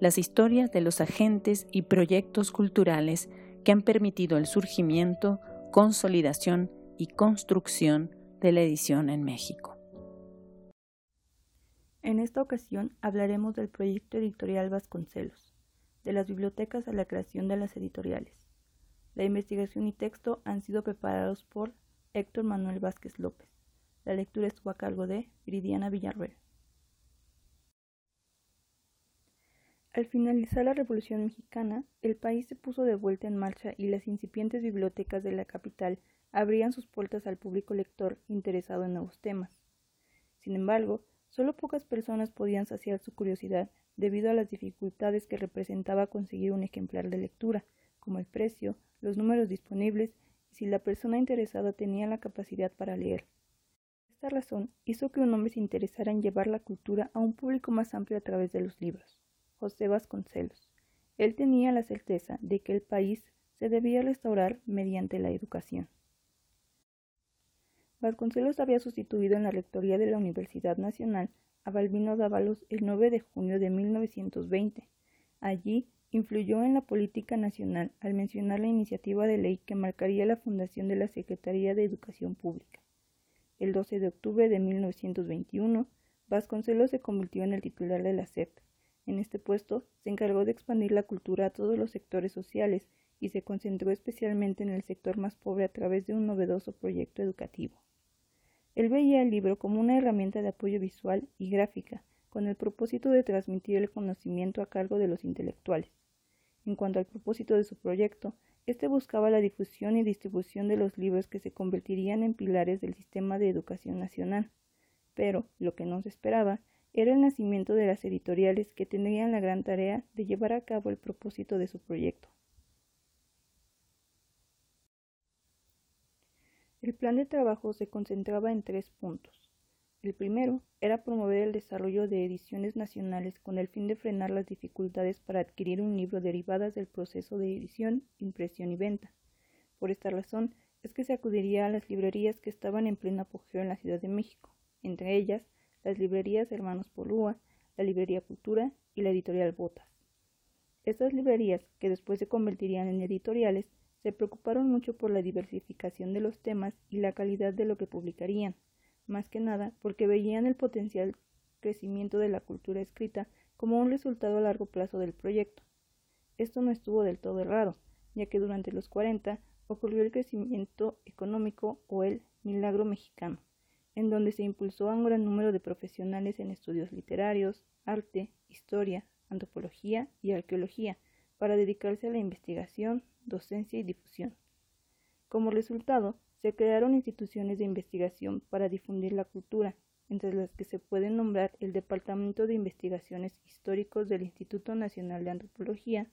las historias de los agentes y proyectos culturales que han permitido el surgimiento, consolidación y construcción de la edición en México. En esta ocasión hablaremos del proyecto editorial Vasconcelos, de las bibliotecas a la creación de las editoriales. La investigación y texto han sido preparados por Héctor Manuel Vázquez López. La lectura estuvo a cargo de Viridiana Villarreal. Al finalizar la Revolución Mexicana, el país se puso de vuelta en marcha y las incipientes bibliotecas de la capital abrían sus puertas al público lector interesado en nuevos temas. Sin embargo, solo pocas personas podían saciar su curiosidad debido a las dificultades que representaba conseguir un ejemplar de lectura, como el precio, los números disponibles y si la persona interesada tenía la capacidad para leer. Esta razón hizo que un hombre se interesara en llevar la cultura a un público más amplio a través de los libros. José Vasconcelos. Él tenía la certeza de que el país se debía restaurar mediante la educación. Vasconcelos había sustituido en la rectoría de la Universidad Nacional a Balbino Dávalos el 9 de junio de 1920. Allí influyó en la política nacional al mencionar la iniciativa de ley que marcaría la fundación de la Secretaría de Educación Pública. El 12 de octubre de 1921, Vasconcelos se convirtió en el titular de la SEP, en este puesto se encargó de expandir la cultura a todos los sectores sociales y se concentró especialmente en el sector más pobre a través de un novedoso proyecto educativo. Él veía el libro como una herramienta de apoyo visual y gráfica, con el propósito de transmitir el conocimiento a cargo de los intelectuales. En cuanto al propósito de su proyecto, éste buscaba la difusión y distribución de los libros que se convertirían en pilares del sistema de educación nacional. Pero, lo que no se esperaba, era el nacimiento de las editoriales que tendrían la gran tarea de llevar a cabo el propósito de su proyecto. El plan de trabajo se concentraba en tres puntos. El primero era promover el desarrollo de ediciones nacionales con el fin de frenar las dificultades para adquirir un libro derivadas del proceso de edición, impresión y venta. Por esta razón es que se acudiría a las librerías que estaban en pleno apogeo en la Ciudad de México, entre ellas las librerías Hermanos Polúa, la Librería Cultura y la Editorial Botas. Estas librerías, que después se convertirían en editoriales, se preocuparon mucho por la diversificación de los temas y la calidad de lo que publicarían, más que nada porque veían el potencial crecimiento de la cultura escrita como un resultado a largo plazo del proyecto. Esto no estuvo del todo errado, ya que durante los 40 ocurrió el crecimiento económico o el milagro mexicano en donde se impulsó a un gran número de profesionales en estudios literarios, arte, historia, antropología y arqueología, para dedicarse a la investigación, docencia y difusión. Como resultado, se crearon instituciones de investigación para difundir la cultura, entre las que se pueden nombrar el Departamento de Investigaciones Históricos del Instituto Nacional de Antropología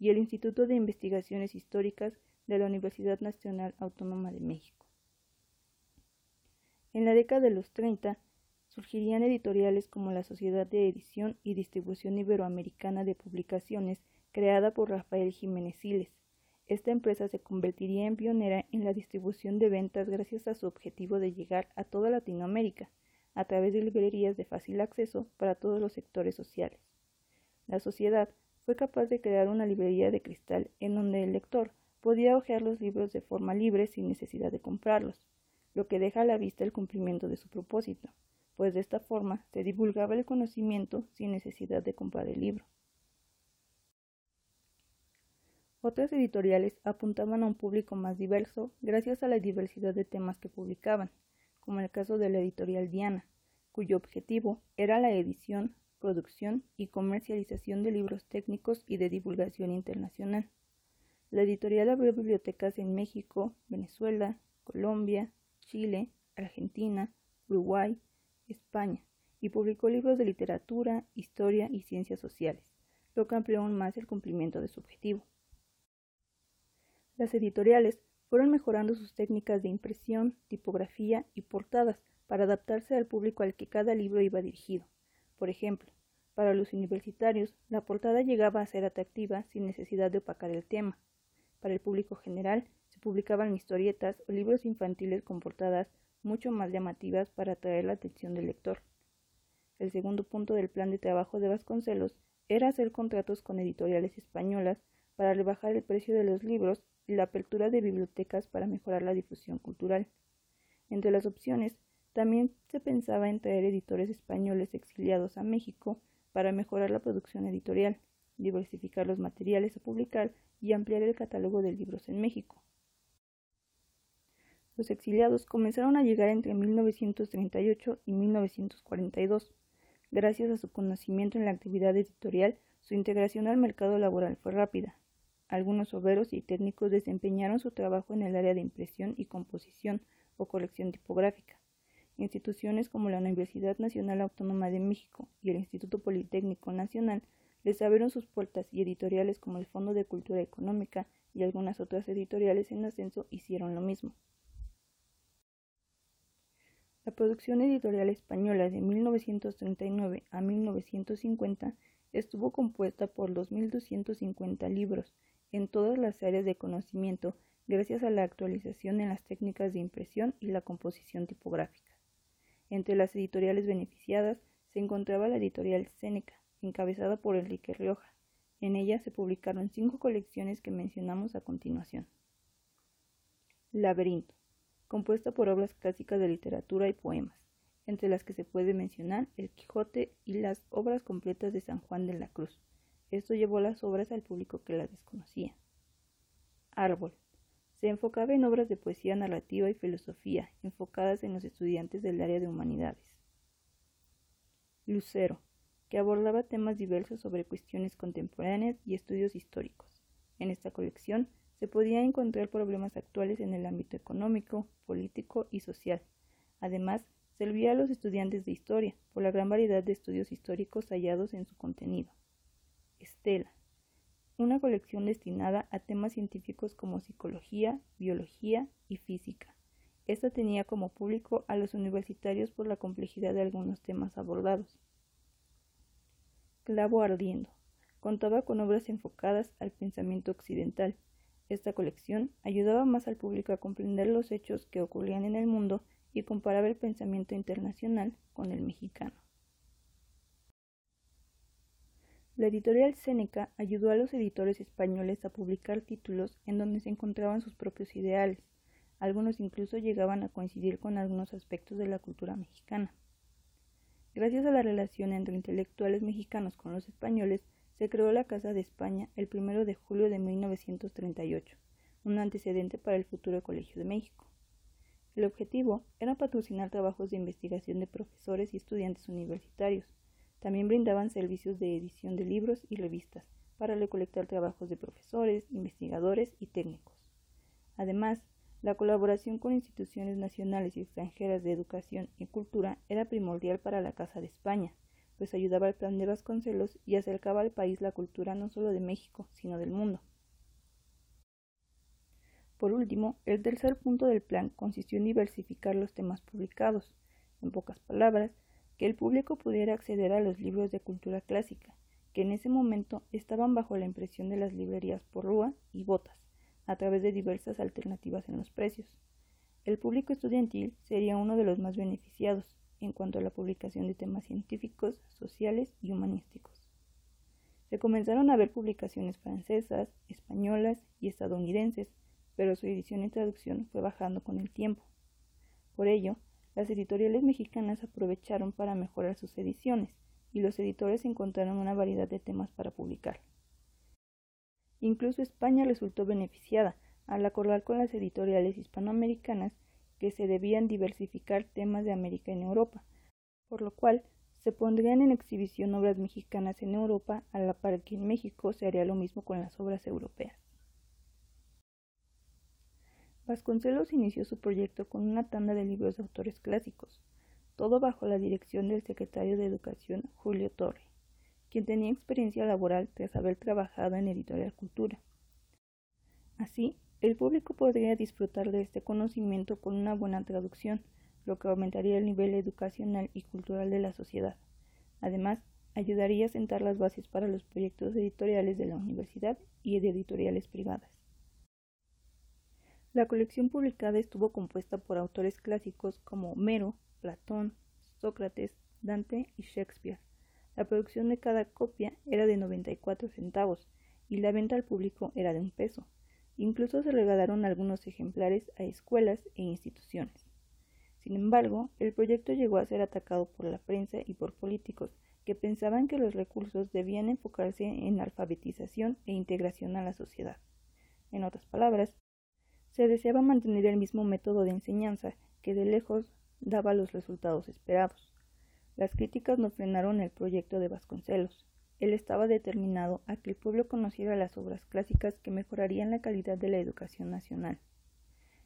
y el Instituto de Investigaciones Históricas de la Universidad Nacional Autónoma de México. En la década de los 30 surgirían editoriales como la Sociedad de Edición y Distribución Iberoamericana de Publicaciones, creada por Rafael Jiménez Siles. Esta empresa se convertiría en pionera en la distribución de ventas gracias a su objetivo de llegar a toda Latinoamérica, a través de librerías de fácil acceso para todos los sectores sociales. La sociedad fue capaz de crear una librería de cristal en donde el lector podía hojear los libros de forma libre sin necesidad de comprarlos lo que deja a la vista el cumplimiento de su propósito, pues de esta forma se divulgaba el conocimiento sin necesidad de comprar el libro. Otras editoriales apuntaban a un público más diverso gracias a la diversidad de temas que publicaban, como el caso de la editorial Diana, cuyo objetivo era la edición, producción y comercialización de libros técnicos y de divulgación internacional. La editorial abrió bibliotecas en México, Venezuela, Colombia, Chile, Argentina, Uruguay, España, y publicó libros de literatura, historia y ciencias sociales, lo que amplió aún más el cumplimiento de su objetivo. Las editoriales fueron mejorando sus técnicas de impresión, tipografía y portadas para adaptarse al público al que cada libro iba dirigido. Por ejemplo, para los universitarios, la portada llegaba a ser atractiva sin necesidad de opacar el tema. Para el público general, publicaban historietas o libros infantiles con portadas mucho más llamativas para atraer la atención del lector. El segundo punto del plan de trabajo de Vasconcelos era hacer contratos con editoriales españolas para rebajar el precio de los libros y la apertura de bibliotecas para mejorar la difusión cultural. Entre las opciones, también se pensaba en traer editores españoles exiliados a México para mejorar la producción editorial, diversificar los materiales a publicar y ampliar el catálogo de libros en México. Los exiliados comenzaron a llegar entre 1938 y 1942. Gracias a su conocimiento en la actividad editorial, su integración al mercado laboral fue rápida. Algunos obreros y técnicos desempeñaron su trabajo en el área de impresión y composición o colección tipográfica. Instituciones como la Universidad Nacional Autónoma de México y el Instituto Politécnico Nacional les abrieron sus puertas y editoriales como el Fondo de Cultura Económica y algunas otras editoriales en ascenso hicieron lo mismo. La producción editorial española de 1939 a 1950 estuvo compuesta por 2.250 libros en todas las áreas de conocimiento gracias a la actualización en las técnicas de impresión y la composición tipográfica. Entre las editoriales beneficiadas se encontraba la editorial Seneca, encabezada por Enrique Rioja. En ella se publicaron cinco colecciones que mencionamos a continuación. Laberinto, compuesta por obras clásicas de literatura y poemas, entre las que se puede mencionar El Quijote y las obras completas de San Juan de la Cruz. Esto llevó las obras al público que las desconocía. Árbol, se enfocaba en obras de poesía narrativa y filosofía, enfocadas en los estudiantes del área de humanidades. Lucero, que abordaba temas diversos sobre cuestiones contemporáneas y estudios históricos. En esta colección se podía encontrar problemas actuales en el ámbito económico, político y social. Además, servía a los estudiantes de historia por la gran variedad de estudios históricos hallados en su contenido. Estela, una colección destinada a temas científicos como psicología, biología y física. Esta tenía como público a los universitarios por la complejidad de algunos temas abordados. Clavo ardiendo. Contaba con obras enfocadas al pensamiento occidental. Esta colección ayudaba más al público a comprender los hechos que ocurrían en el mundo y comparaba el pensamiento internacional con el mexicano. La editorial Seneca ayudó a los editores españoles a publicar títulos en donde se encontraban sus propios ideales. Algunos incluso llegaban a coincidir con algunos aspectos de la cultura mexicana. Gracias a la relación entre intelectuales mexicanos con los españoles, se creó la Casa de España el 1 de julio de 1938, un antecedente para el futuro Colegio de México. El objetivo era patrocinar trabajos de investigación de profesores y estudiantes universitarios, también brindaban servicios de edición de libros y revistas para recolectar trabajos de profesores, investigadores y técnicos. Además, la colaboración con instituciones nacionales y extranjeras de educación y cultura era primordial para la Casa de España, pues ayudaba al plan de Vasconcelos y acercaba al país la cultura no solo de México, sino del mundo. Por último, el tercer punto del plan consistió en diversificar los temas publicados. En pocas palabras, que el público pudiera acceder a los libros de cultura clásica, que en ese momento estaban bajo la impresión de las librerías por rúa y botas, a través de diversas alternativas en los precios. El público estudiantil sería uno de los más beneficiados en cuanto a la publicación de temas científicos, sociales y humanísticos. Se comenzaron a ver publicaciones francesas, españolas y estadounidenses, pero su edición y traducción fue bajando con el tiempo. Por ello, las editoriales mexicanas aprovecharon para mejorar sus ediciones y los editores encontraron una variedad de temas para publicar. Incluso España resultó beneficiada al acordar con las editoriales hispanoamericanas que se debían diversificar temas de América en Europa, por lo cual se pondrían en exhibición obras mexicanas en Europa a la par que en México se haría lo mismo con las obras europeas. Vasconcelos inició su proyecto con una tanda de libros de autores clásicos, todo bajo la dirección del secretario de Educación Julio Torre. quien tenía experiencia laboral tras haber trabajado en Editorial Cultura. Así, el público podría disfrutar de este conocimiento con una buena traducción, lo que aumentaría el nivel educacional y cultural de la sociedad. Además, ayudaría a sentar las bases para los proyectos editoriales de la universidad y de editoriales privadas. La colección publicada estuvo compuesta por autores clásicos como Homero, Platón, Sócrates, Dante y Shakespeare. La producción de cada copia era de 94 centavos y la venta al público era de un peso. Incluso se regalaron algunos ejemplares a escuelas e instituciones. Sin embargo, el proyecto llegó a ser atacado por la prensa y por políticos que pensaban que los recursos debían enfocarse en alfabetización e integración a la sociedad. En otras palabras, se deseaba mantener el mismo método de enseñanza que de lejos daba los resultados esperados. Las críticas no frenaron el proyecto de Vasconcelos. Él estaba determinado a que el pueblo conociera las obras clásicas que mejorarían la calidad de la educación nacional.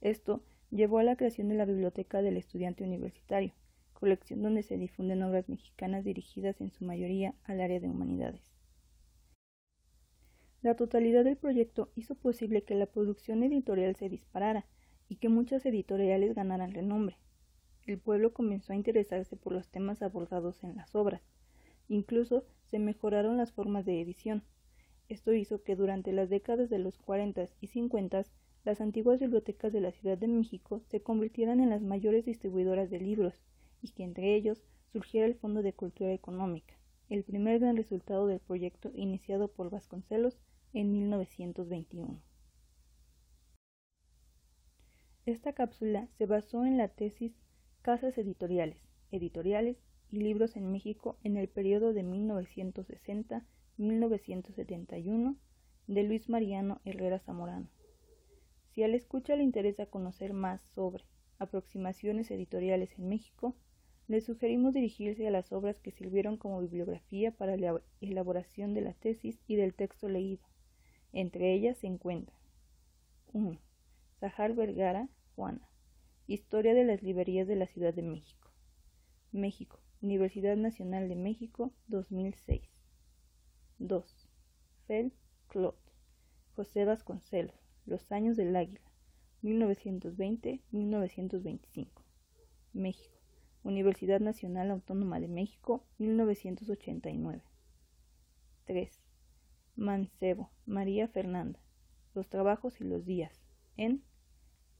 Esto llevó a la creación de la Biblioteca del Estudiante Universitario, colección donde se difunden obras mexicanas dirigidas en su mayoría al área de humanidades. La totalidad del proyecto hizo posible que la producción editorial se disparara y que muchas editoriales ganaran renombre. El pueblo comenzó a interesarse por los temas abordados en las obras. Incluso se mejoraron las formas de edición. Esto hizo que durante las décadas de los 40 y 50 las antiguas bibliotecas de la Ciudad de México se convirtieran en las mayores distribuidoras de libros y que entre ellos surgiera el Fondo de Cultura Económica, el primer gran resultado del proyecto iniciado por Vasconcelos en 1921. Esta cápsula se basó en la tesis Casas Editoriales, Editoriales y Libros en México en el periodo de 1960-1971 de Luis Mariano Herrera Zamorano. Si al escucha le interesa conocer más sobre aproximaciones editoriales en México, le sugerimos dirigirse a las obras que sirvieron como bibliografía para la elaboración de la tesis y del texto leído. Entre ellas se encuentran 1. Sahar Vergara, Juana. Historia de las librerías de la Ciudad de México. México, Universidad Nacional de México, 2006. 2. Fel Clot. José Vasconcelos. Los años del águila. 1920-1925. México. Universidad Nacional Autónoma de México, 1989. 3. Mancebo, María Fernanda. Los trabajos y los días. En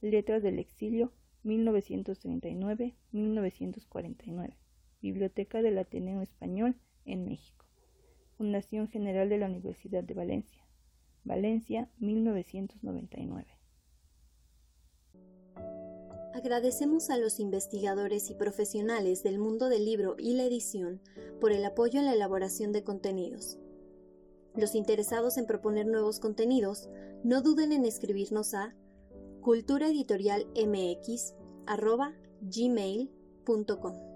Letras del Exilio, 1939-1949. Biblioteca del Ateneo Español en México. Fundación General de la Universidad de Valencia. Valencia, 1999. Agradecemos a los investigadores y profesionales del mundo del libro y la edición por el apoyo en la elaboración de contenidos. Los interesados en proponer nuevos contenidos, no duden en escribirnos a culturaeditorialmx.gmail.com.